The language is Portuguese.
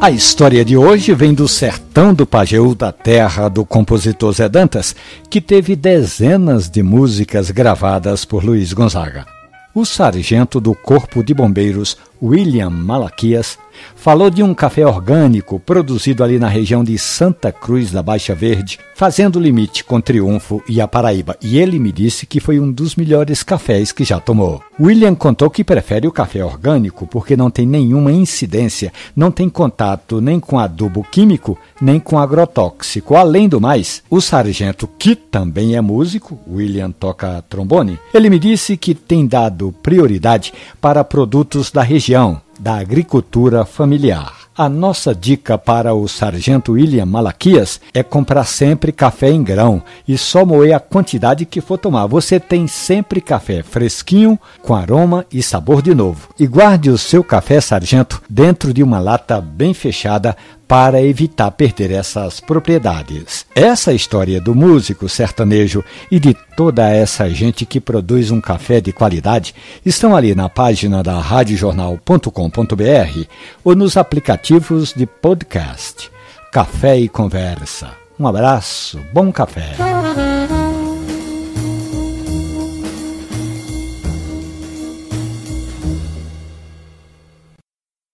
A história de hoje vem do sertão do Pajeú, da terra do compositor Zé Dantas, que teve dezenas de músicas gravadas por Luiz Gonzaga. O sargento do Corpo de Bombeiros, William Malaquias, falou de um café orgânico produzido ali na região de Santa Cruz da Baixa Verde, fazendo limite com Triunfo e a Paraíba, e ele me disse que foi um dos melhores cafés que já tomou. William contou que prefere o café orgânico porque não tem nenhuma incidência, não tem contato nem com adubo químico, nem com agrotóxico. Além do mais, o sargento, que também é músico, William toca trombone, ele me disse que tem dado prioridade para produtos da região, da agricultura familiar. A nossa dica para o sargento William Malaquias é comprar sempre café em grão e só moer a quantidade que for tomar. Você tem sempre café fresquinho, com aroma e sabor de novo. E guarde o seu café, sargento, dentro de uma lata bem fechada para evitar perder essas propriedades. Essa história do músico sertanejo e de toda essa gente que produz um café de qualidade estão ali na página da radiojornal.com.br ou nos aplicativos de podcast. Café e Conversa. Um abraço, bom café.